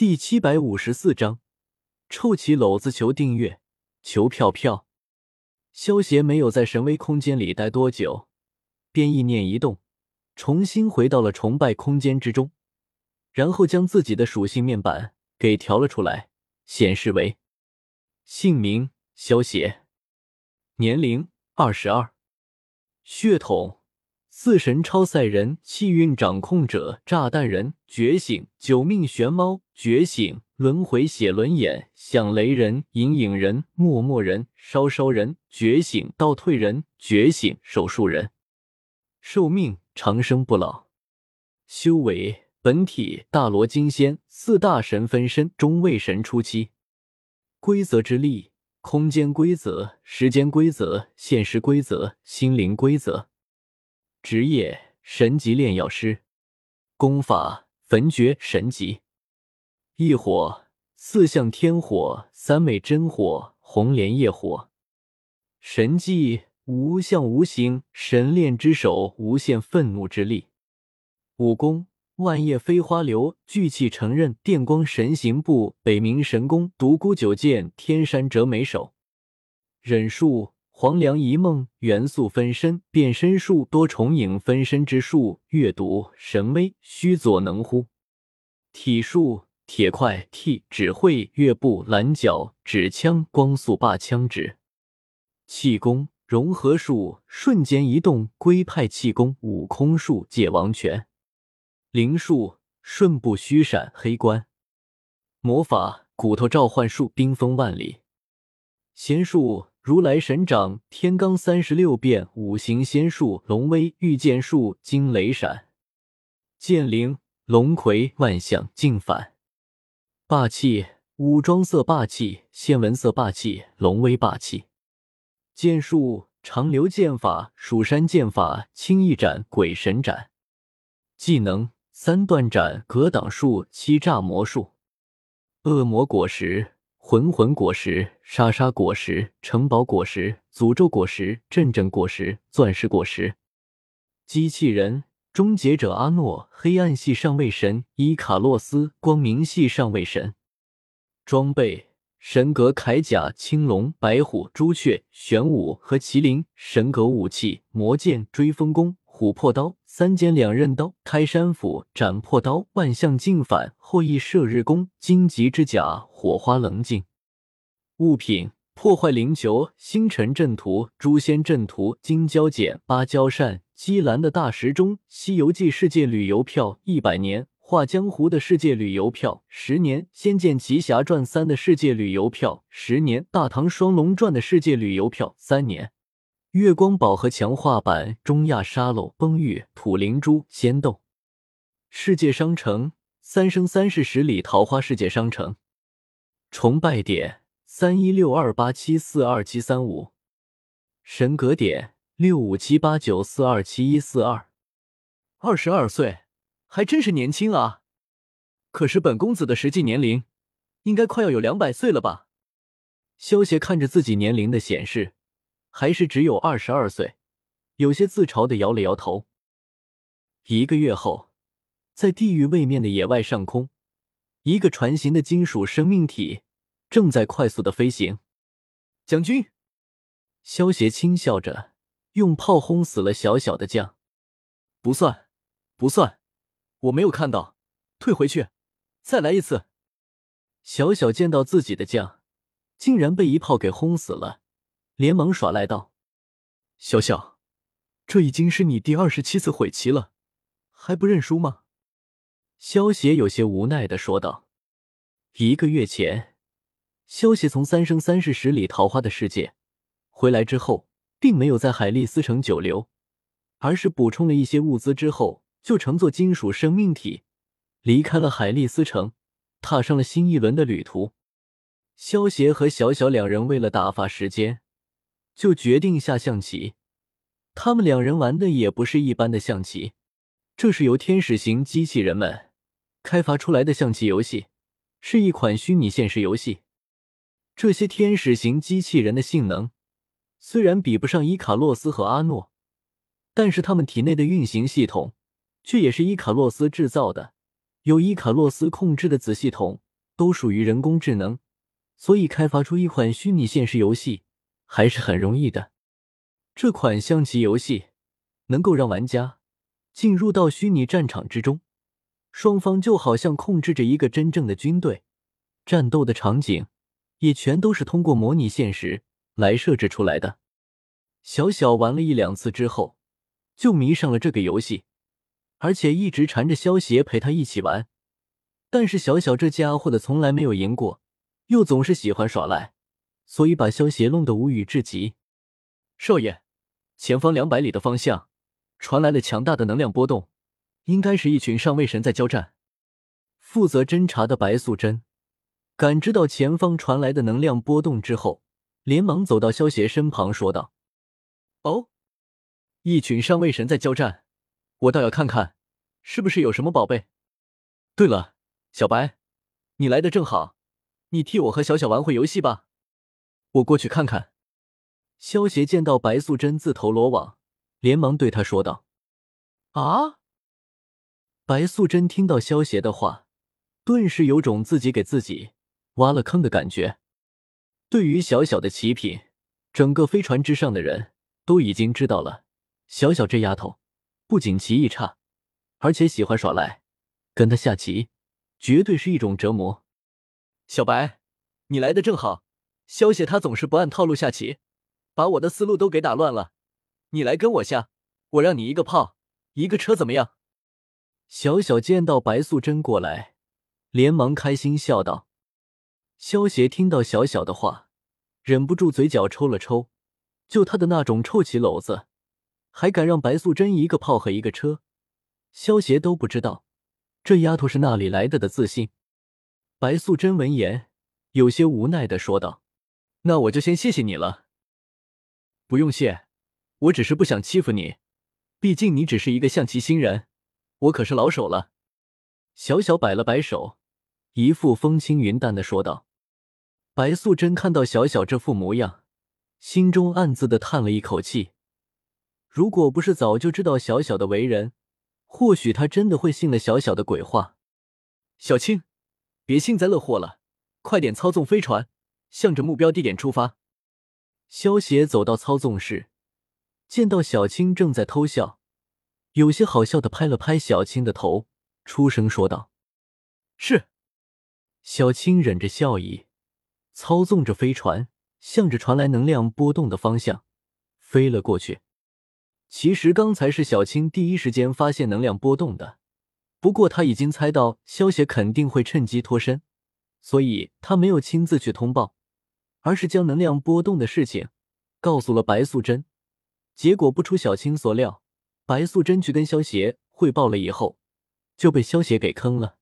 第七百五十四章，臭棋篓子求订阅，求票票。萧协没有在神威空间里待多久，便意念一动，重新回到了崇拜空间之中，然后将自己的属性面板给调了出来，显示为姓名萧协，年龄二十二，血统。四神超赛人，气运掌控者，炸弹人觉醒，九命玄猫觉醒，轮回血轮眼，响雷人，隐隐人，默默人，烧烧人觉醒，倒退人觉醒，手术人，寿命长生不老，修为本体大罗金仙，四大神分身，中位神初期，规则之力，空间规则，时间规则，现实规则，心灵规则。职业神级炼药师，功法焚诀神级，异火四象天火，三昧真火，红莲业火。神技无相无形神炼之手，无限愤怒之力。武功万叶飞花流，聚气成刃，电光神行步，北冥神功，独孤九剑，天山折梅手。忍术。黄粱一梦元素分身变身术多重影分身之术阅读神威须佐能乎？体术铁块替指挥月步蓝角指枪光速霸枪指气功融合术瞬间移动龟派气功悟空术界王拳。灵术瞬步虚闪黑关魔法骨头召唤术冰封万里。仙术。如来神掌、天罡三十六变、五行仙术、龙威御剑术、惊雷闪、剑灵、龙葵、万象镜反、霸气、武装色霸气、仙纹色霸气、龙威霸气、剑术、长流剑法、蜀山剑法、轻易斩、鬼神斩、技能三段斩、格挡术、欺诈魔术、恶魔果实。魂魂果实、沙沙果实、城堡果实、诅咒果实、阵阵果实、钻石果实、机器人、终结者阿诺、黑暗系上位神伊卡洛斯、光明系上位神。装备：神格铠甲、青龙、白虎、朱雀、玄武和麒麟。神格武器：魔剑、追风弓。琥珀刀、三尖两刃刀、开山斧、斩破刀、万象镜反、后羿射日弓、荆棘之甲、火花棱镜。物品：破坏灵球、星辰阵图、诛仙阵图、金蛟剪、芭蕉扇、姬兰的大时钟、西游记世界旅游票一百年、画江湖的世界旅游票十年、仙剑奇侠传三的世界旅游票十年、大唐双龙传的世界旅游票三年。月光宝盒强化版中亚沙漏崩玉土灵珠仙豆世界商城三生三世十里桃花世界商城崇拜点三一六二八七四二七三五神格点六五七八九四二七一四二二十二岁还真是年轻啊！可是本公子的实际年龄应该快要有两百岁了吧？萧协看着自己年龄的显示。还是只有二十二岁，有些自嘲的摇了摇头。一个月后，在地狱位面的野外上空，一个船形的金属生命体正在快速的飞行。将军，萧协轻笑着，用炮轰死了小小的将。不算，不算，我没有看到。退回去，再来一次。小小见到自己的将，竟然被一炮给轰死了。连忙耍赖道：“小小，这已经是你第二十七次毁棋了，还不认输吗？”萧协有些无奈的说道：“一个月前，萧协从三生三世十里桃花的世界回来之后，并没有在海丽丝城久留，而是补充了一些物资之后，就乘坐金属生命体离开了海丽丝城，踏上了新一轮的旅途。萧协和小小两人为了打发时间。”就决定下象棋。他们两人玩的也不是一般的象棋，这是由天使型机器人们开发出来的象棋游戏，是一款虚拟现实游戏。这些天使型机器人的性能虽然比不上伊卡洛斯和阿诺，但是他们体内的运行系统却也是伊卡洛斯制造的，由伊卡洛斯控制的子系统都属于人工智能，所以开发出一款虚拟现实游戏还是很容易的。这款象棋游戏能够让玩家进入到虚拟战场之中，双方就好像控制着一个真正的军队，战斗的场景也全都是通过模拟现实来设置出来的。小小玩了一两次之后，就迷上了这个游戏，而且一直缠着萧协陪他一起玩。但是小小这家伙的从来没有赢过，又总是喜欢耍赖，所以把萧协弄得无语至极。少爷，前方两百里的方向传来了强大的能量波动，应该是一群上位神在交战。负责侦查的白素贞感知到前方传来的能量波动之后，连忙走到萧协身旁说道：“哦，一群上位神在交战，我倒要看看是不是有什么宝贝。对了。”小白，你来的正好，你替我和小小玩会游戏吧，我过去看看。萧协见到白素贞自投罗网，连忙对他说道：“啊！”白素贞听到萧协的话，顿时有种自己给自己挖了坑的感觉。对于小小的奇品，整个飞船之上的人都已经知道了。小小这丫头不仅棋艺差，而且喜欢耍赖，跟她下棋。绝对是一种折磨。小白，你来的正好。萧协他总是不按套路下棋，把我的思路都给打乱了。你来跟我下，我让你一个炮一个车，怎么样？小小见到白素贞过来，连忙开心笑道。萧协听到小小的话，忍不住嘴角抽了抽。就他的那种臭棋篓子，还敢让白素贞一个炮和一个车？萧协都不知道。这丫头是哪里来的的自信？白素贞闻言，有些无奈的说道：“那我就先谢谢你了。”“不用谢，我只是不想欺负你，毕竟你只是一个象棋新人，我可是老手了。”小小摆了摆手，一副风轻云淡的说道。白素贞看到小小这副模样，心中暗自的叹了一口气。如果不是早就知道小小的为人，或许他真的会信了小小的鬼话。小青，别幸灾乐祸了，快点操纵飞船，向着目标地点出发。萧协走到操纵室，见到小青正在偷笑，有些好笑的拍了拍小青的头，出声说道：“是。”小青忍着笑意，操纵着飞船，向着传来能量波动的方向飞了过去。其实刚才是小青第一时间发现能量波动的，不过他已经猜到萧协肯定会趁机脱身，所以他没有亲自去通报，而是将能量波动的事情告诉了白素贞。结果不出小青所料，白素贞去跟萧协汇报了以后，就被萧协给坑了。